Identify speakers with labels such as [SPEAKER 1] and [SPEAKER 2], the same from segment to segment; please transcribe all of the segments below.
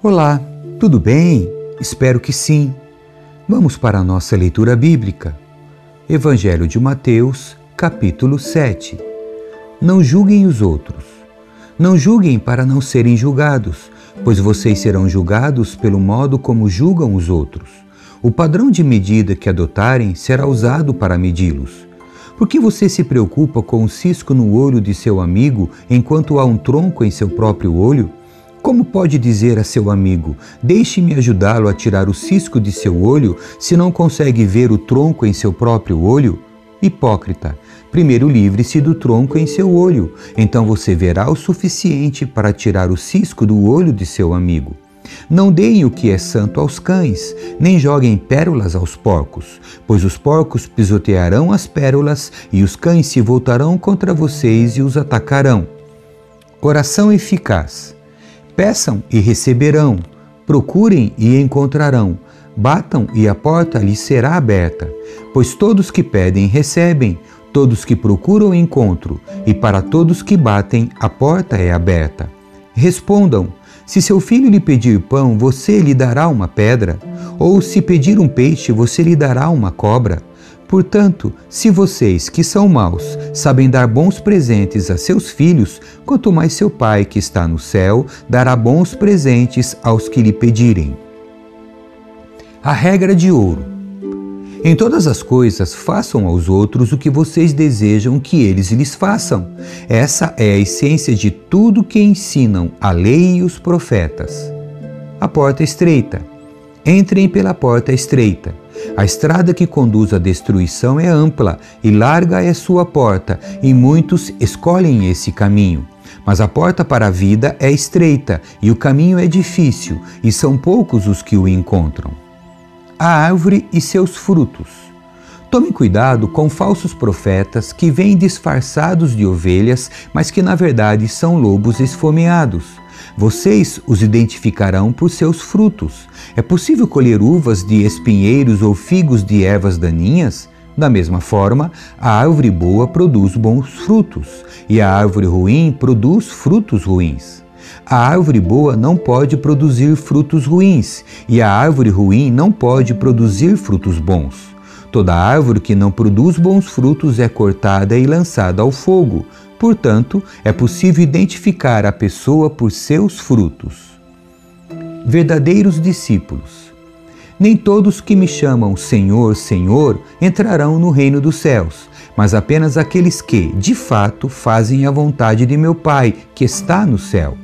[SPEAKER 1] Olá, tudo bem? Espero que sim. Vamos para a nossa leitura bíblica. Evangelho de Mateus, capítulo 7. Não julguem os outros. Não julguem para não serem julgados, pois vocês serão julgados pelo modo como julgam os outros. O padrão de medida que adotarem será usado para medi-los. Por que você se preocupa com um cisco no olho de seu amigo enquanto há um tronco em seu próprio olho? Como pode dizer a seu amigo: Deixe-me ajudá-lo a tirar o cisco de seu olho, se não consegue ver o tronco em seu próprio olho? Hipócrita, primeiro livre-se do tronco em seu olho, então você verá o suficiente para tirar o cisco do olho de seu amigo. Não deem o que é santo aos cães, nem joguem pérolas aos porcos, pois os porcos pisotearão as pérolas e os cães se voltarão contra vocês e os atacarão. Oração eficaz. Peçam e receberão, procurem e encontrarão, batam e a porta lhes será aberta. Pois todos que pedem recebem, todos que procuram encontram, e para todos que batem a porta é aberta. Respondam: se seu filho lhe pedir pão, você lhe dará uma pedra? Ou se pedir um peixe, você lhe dará uma cobra? Portanto, se vocês, que são maus, sabem dar bons presentes a seus filhos, quanto mais seu Pai, que está no céu, dará bons presentes aos que lhe pedirem. A regra de ouro. Em todas as coisas, façam aos outros o que vocês desejam que eles lhes façam. Essa é a essência de tudo que ensinam a lei e os profetas. A porta estreita. Entrem pela porta estreita a estrada que conduz à destruição é ampla e larga é sua porta, e muitos escolhem esse caminho. Mas a porta para a vida é estreita e o caminho é difícil, e são poucos os que o encontram. A árvore e seus frutos. Tome cuidado com falsos profetas que vêm disfarçados de ovelhas, mas que na verdade são lobos esfomeados. Vocês os identificarão por seus frutos. É possível colher uvas de espinheiros ou figos de ervas daninhas? Da mesma forma, a árvore boa produz bons frutos e a árvore ruim produz frutos ruins. A árvore boa não pode produzir frutos ruins e a árvore ruim não pode produzir frutos bons. Toda árvore que não produz bons frutos é cortada e lançada ao fogo. Portanto, é possível identificar a pessoa por seus frutos. Verdadeiros discípulos. Nem todos que me chamam Senhor, Senhor entrarão no reino dos céus, mas apenas aqueles que, de fato, fazem a vontade de meu Pai, que está no céu.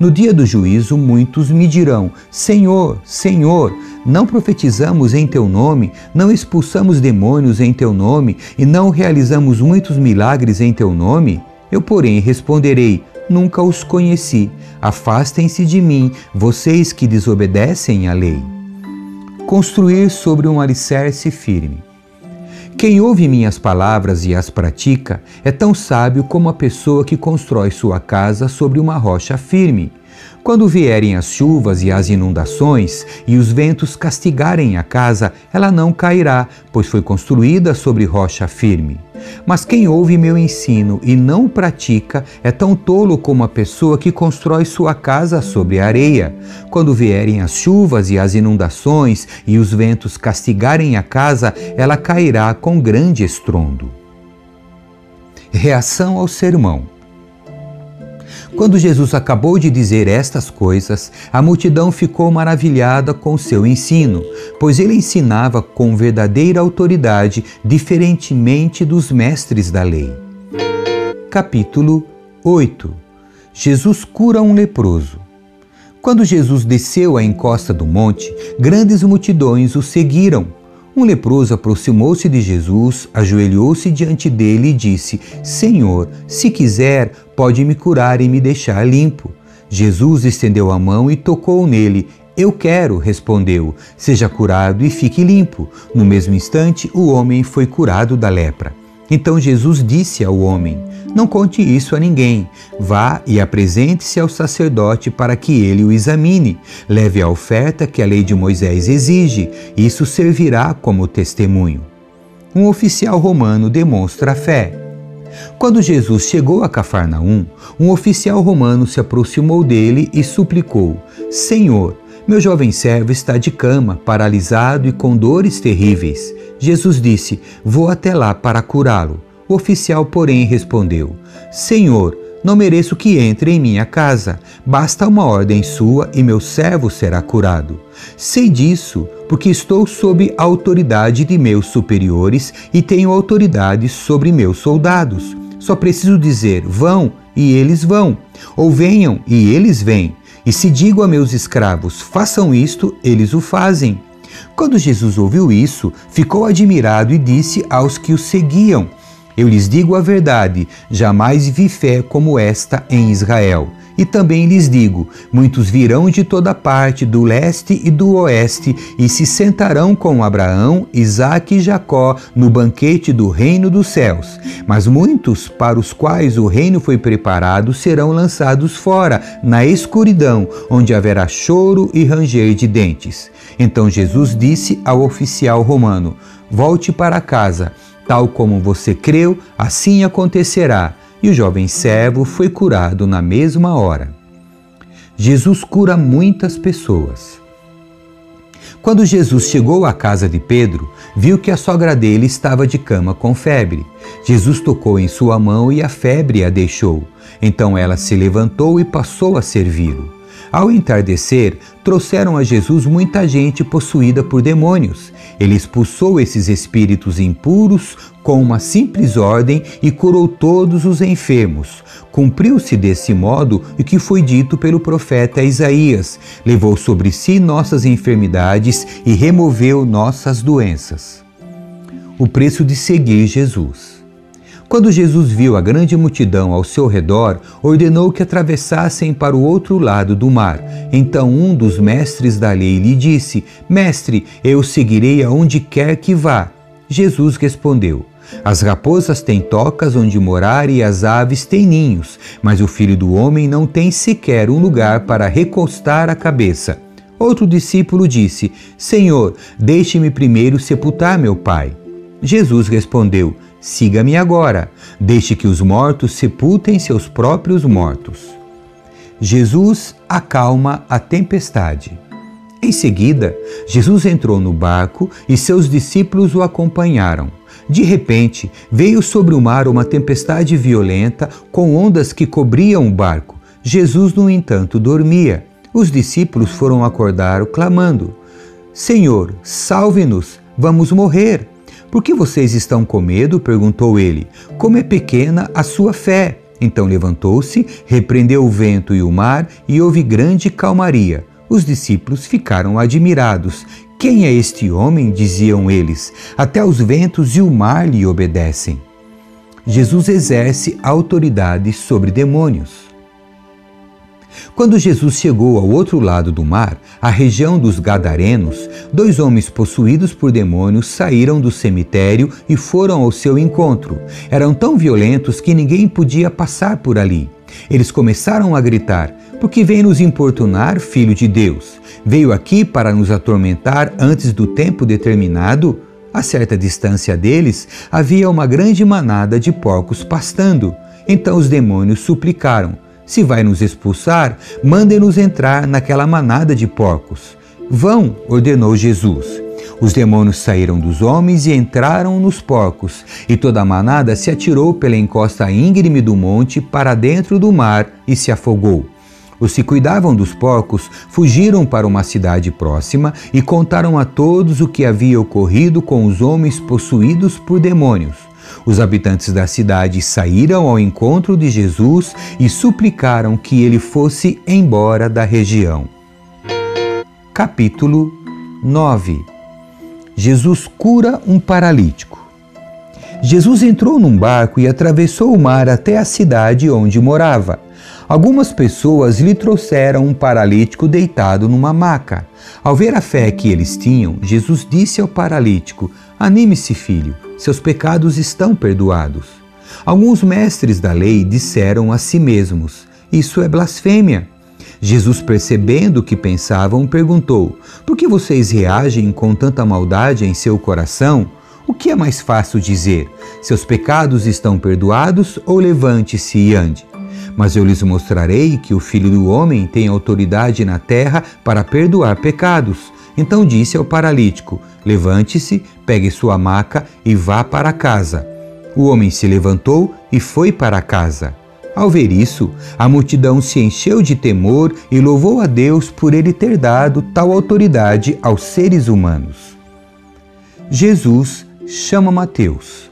[SPEAKER 1] No dia do juízo, muitos me dirão: Senhor, Senhor, não profetizamos em teu nome, não expulsamos demônios em teu nome e não realizamos muitos milagres em teu nome? Eu, porém, responderei: Nunca os conheci. Afastem-se de mim, vocês que desobedecem à lei. Construir sobre um alicerce firme. Quem ouve minhas palavras e as pratica é tão sábio como a pessoa que constrói sua casa sobre uma rocha firme. Quando vierem as chuvas e as inundações e os ventos castigarem a casa, ela não cairá, pois foi construída sobre rocha firme. Mas quem ouve meu ensino e não pratica é tão tolo como a pessoa que constrói sua casa sobre areia. Quando vierem as chuvas e as inundações e os ventos castigarem a casa, ela cairá com grande estrondo. Reação ao sermão. Quando Jesus acabou de dizer estas coisas, a multidão ficou maravilhada com seu ensino, pois ele ensinava com verdadeira autoridade, diferentemente dos mestres da lei. Capítulo 8 Jesus cura um leproso. Quando Jesus desceu à encosta do monte, grandes multidões o seguiram um leproso aproximou-se de Jesus, ajoelhou-se diante dele e disse: Senhor, se quiser, pode me curar e me deixar limpo. Jesus estendeu a mão e tocou nele. Eu quero, respondeu. Seja curado e fique limpo. No mesmo instante, o homem foi curado da lepra. Então Jesus disse ao homem: Não conte isso a ninguém. Vá e apresente-se ao sacerdote para que ele o examine. Leve a oferta que a lei de Moisés exige. Isso servirá como testemunho. Um oficial romano demonstra fé. Quando Jesus chegou a Cafarnaum, um oficial romano se aproximou dele e suplicou: Senhor, meu jovem servo está de cama, paralisado e com dores terríveis. Jesus disse: Vou até lá para curá-lo. O oficial, porém, respondeu: Senhor, não mereço que entre em minha casa. Basta uma ordem sua e meu servo será curado. Sei disso, porque estou sob a autoridade de meus superiores e tenho autoridade sobre meus soldados. Só preciso dizer: vão, e eles vão, ou venham, e eles vêm. E se digo a meus escravos: façam isto, eles o fazem. Quando Jesus ouviu isso, ficou admirado e disse aos que o seguiam: eu lhes digo a verdade: jamais vi fé como esta em Israel. E também lhes digo: muitos virão de toda parte, do leste e do oeste, e se sentarão com Abraão, Isaque e Jacó no banquete do reino dos céus. Mas muitos, para os quais o reino foi preparado, serão lançados fora, na escuridão, onde haverá choro e ranger de dentes. Então Jesus disse ao oficial romano: Volte para casa Tal como você creu, assim acontecerá. E o jovem servo foi curado na mesma hora. Jesus cura muitas pessoas. Quando Jesus chegou à casa de Pedro, viu que a sogra dele estava de cama com febre. Jesus tocou em sua mão e a febre a deixou. Então ela se levantou e passou a servi-lo. Ao entardecer, trouxeram a Jesus muita gente possuída por demônios. Ele expulsou esses espíritos impuros com uma simples ordem e curou todos os enfermos. Cumpriu-se desse modo o que foi dito pelo profeta Isaías: levou sobre si nossas enfermidades e removeu nossas doenças. O preço de seguir Jesus. Quando Jesus viu a grande multidão ao seu redor, ordenou que atravessassem para o outro lado do mar. Então um dos mestres da lei lhe disse: Mestre, eu seguirei aonde quer que vá. Jesus respondeu: As raposas têm tocas onde morar e as aves têm ninhos, mas o filho do homem não tem sequer um lugar para recostar a cabeça. Outro discípulo disse: Senhor, deixe-me primeiro sepultar meu pai. Jesus respondeu: Siga-me agora, deixe que os mortos sepultem seus próprios mortos. Jesus acalma a tempestade. Em seguida, Jesus entrou no barco e seus discípulos o acompanharam. De repente, veio sobre o mar uma tempestade violenta com ondas que cobriam o barco. Jesus, no entanto, dormia. Os discípulos foram acordar, clamando: Senhor, salve-nos, vamos morrer. Por que vocês estão com medo? perguntou ele. Como é pequena a sua fé? Então levantou-se, repreendeu o vento e o mar e houve grande calmaria. Os discípulos ficaram admirados. Quem é este homem? diziam eles. Até os ventos e o mar lhe obedecem. Jesus exerce autoridade sobre demônios. Quando Jesus chegou ao outro lado do mar, a região dos Gadarenos, dois homens possuídos por demônios saíram do cemitério e foram ao seu encontro. Eram tão violentos que ninguém podia passar por ali. Eles começaram a gritar: Por que vem nos importunar, filho de Deus? Veio aqui para nos atormentar antes do tempo determinado? A certa distância deles havia uma grande manada de porcos pastando. Então os demônios suplicaram: se vai nos expulsar, mandem-nos entrar naquela manada de porcos. Vão, ordenou Jesus. Os demônios saíram dos homens e entraram nos porcos, e toda a manada se atirou pela encosta íngreme do monte para dentro do mar e se afogou. Os que cuidavam dos porcos fugiram para uma cidade próxima e contaram a todos o que havia ocorrido com os homens possuídos por demônios. Os habitantes da cidade saíram ao encontro de Jesus e suplicaram que ele fosse embora da região. Capítulo 9 Jesus cura um paralítico. Jesus entrou num barco e atravessou o mar até a cidade onde morava. Algumas pessoas lhe trouxeram um paralítico deitado numa maca. Ao ver a fé que eles tinham, Jesus disse ao paralítico: Anime-se, filho, seus pecados estão perdoados. Alguns mestres da lei disseram a si mesmos: Isso é blasfêmia. Jesus, percebendo o que pensavam, perguntou: Por que vocês reagem com tanta maldade em seu coração? O que é mais fácil dizer? Seus pecados estão perdoados ou levante-se e ande? Mas eu lhes mostrarei que o Filho do Homem tem autoridade na terra para perdoar pecados. Então disse ao paralítico: Levante-se, pegue sua maca e vá para casa. O homem se levantou e foi para casa. Ao ver isso, a multidão se encheu de temor e louvou a Deus por ele ter dado tal autoridade aos seres humanos. Jesus chama Mateus.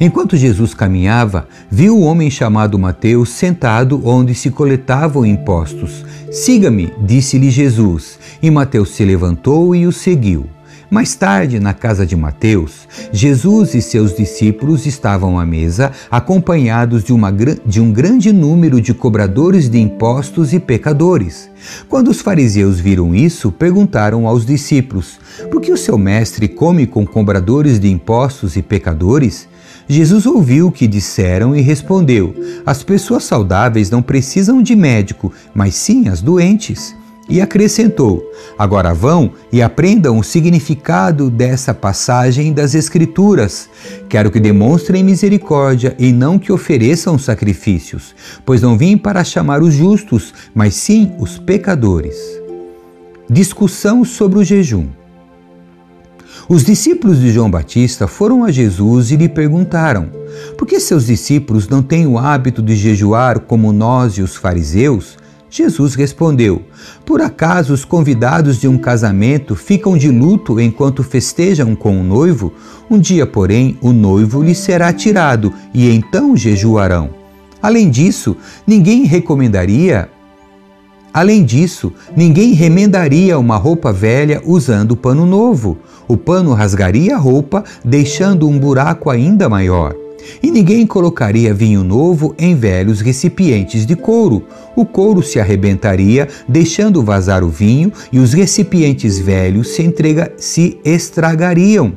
[SPEAKER 1] Enquanto Jesus caminhava, viu o homem chamado Mateus sentado onde se coletavam impostos. Siga-me, disse-lhe Jesus. E Mateus se levantou e o seguiu. Mais tarde, na casa de Mateus, Jesus e seus discípulos estavam à mesa, acompanhados de, uma, de, um grande número de cobradores de impostos e pecadores. Quando os fariseus viram isso, perguntaram aos discípulos: Por que o seu mestre come com cobradores de impostos e pecadores? Jesus ouviu o que disseram e respondeu: As pessoas saudáveis não precisam de médico, mas sim as doentes. E acrescentou: Agora vão e aprendam o significado dessa passagem das Escrituras. Quero que demonstrem misericórdia e não que ofereçam sacrifícios, pois não vim para chamar os justos, mas sim os pecadores. Discussão sobre o jejum. Os discípulos de João Batista foram a Jesus e lhe perguntaram: Por que seus discípulos não têm o hábito de jejuar como nós e os fariseus? Jesus respondeu: Por acaso os convidados de um casamento ficam de luto enquanto festejam com o noivo? Um dia, porém, o noivo lhe será tirado e então jejuarão. Além disso, ninguém recomendaria Além disso, ninguém remendaria uma roupa velha usando pano novo. O pano rasgaria a roupa, deixando um buraco ainda maior. E ninguém colocaria vinho novo em velhos recipientes de couro. O couro se arrebentaria, deixando vazar o vinho, e os recipientes velhos se, entrega, se estragariam.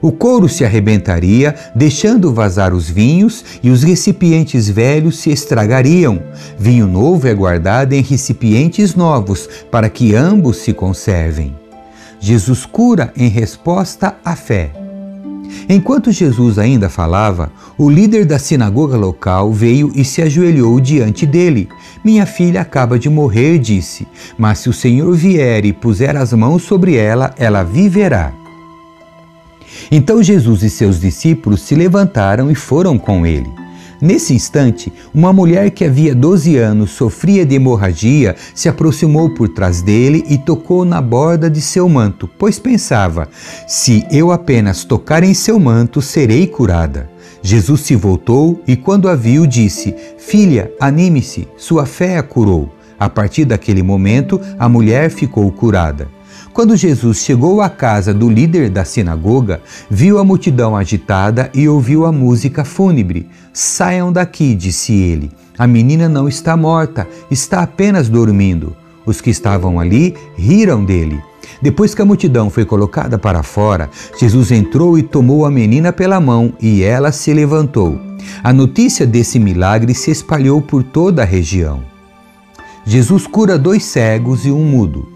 [SPEAKER 1] O couro se arrebentaria, deixando vazar os vinhos, e os recipientes velhos se estragariam. Vinho novo é guardado em recipientes novos, para que ambos se conservem. Jesus cura em resposta à fé. Enquanto Jesus ainda falava, o líder da sinagoga local veio e se ajoelhou diante dele. Minha filha acaba de morrer, disse, mas se o Senhor vier e puser as mãos sobre ela, ela viverá. Então Jesus e seus discípulos se levantaram e foram com ele. Nesse instante, uma mulher que havia 12 anos sofria de hemorragia se aproximou por trás dele e tocou na borda de seu manto, pois pensava: se eu apenas tocar em seu manto, serei curada. Jesus se voltou e, quando a viu, disse: Filha, anime-se, sua fé a curou. A partir daquele momento, a mulher ficou curada. Quando Jesus chegou à casa do líder da sinagoga, viu a multidão agitada e ouviu a música fúnebre. Saiam daqui, disse ele. A menina não está morta, está apenas dormindo. Os que estavam ali riram dele. Depois que a multidão foi colocada para fora, Jesus entrou e tomou a menina pela mão e ela se levantou. A notícia desse milagre se espalhou por toda a região. Jesus cura dois cegos e um mudo.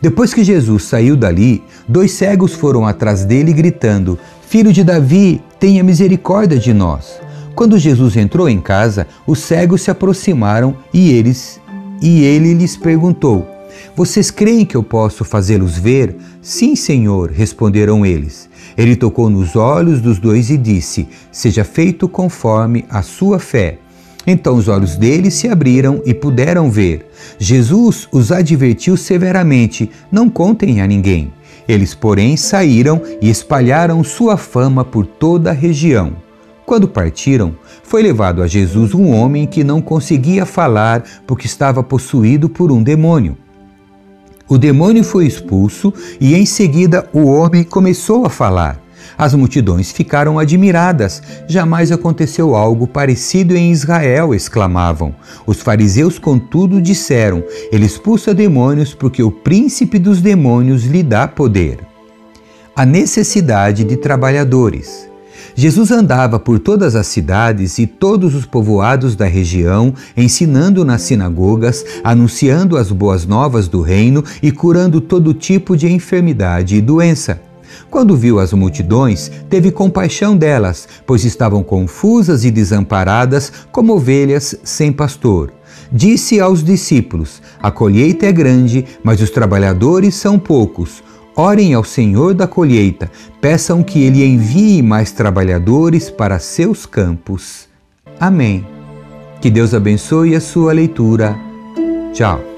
[SPEAKER 1] Depois que Jesus saiu dali, dois cegos foram atrás dele gritando: Filho de Davi, tenha misericórdia de nós. Quando Jesus entrou em casa, os cegos se aproximaram e eles e ele lhes perguntou: Vocês creem que eu posso fazê-los ver? Sim, Senhor, responderam eles. Ele tocou nos olhos dos dois e disse: Seja feito conforme a sua fé. Então os olhos deles se abriram e puderam ver. Jesus os advertiu severamente: não contem a ninguém. Eles, porém, saíram e espalharam sua fama por toda a região. Quando partiram, foi levado a Jesus um homem que não conseguia falar porque estava possuído por um demônio. O demônio foi expulso e em seguida o homem começou a falar. As multidões ficaram admiradas. Jamais aconteceu algo parecido em Israel, exclamavam. Os fariseus, contudo, disseram: Ele expulsa demônios porque o príncipe dos demônios lhe dá poder. A necessidade de trabalhadores. Jesus andava por todas as cidades e todos os povoados da região, ensinando nas sinagogas, anunciando as boas novas do reino e curando todo tipo de enfermidade e doença. Quando viu as multidões, teve compaixão delas, pois estavam confusas e desamparadas como ovelhas sem pastor. Disse aos discípulos: A colheita é grande, mas os trabalhadores são poucos. Orem ao Senhor da colheita, peçam que Ele envie mais trabalhadores para seus campos. Amém. Que Deus abençoe a sua leitura. Tchau.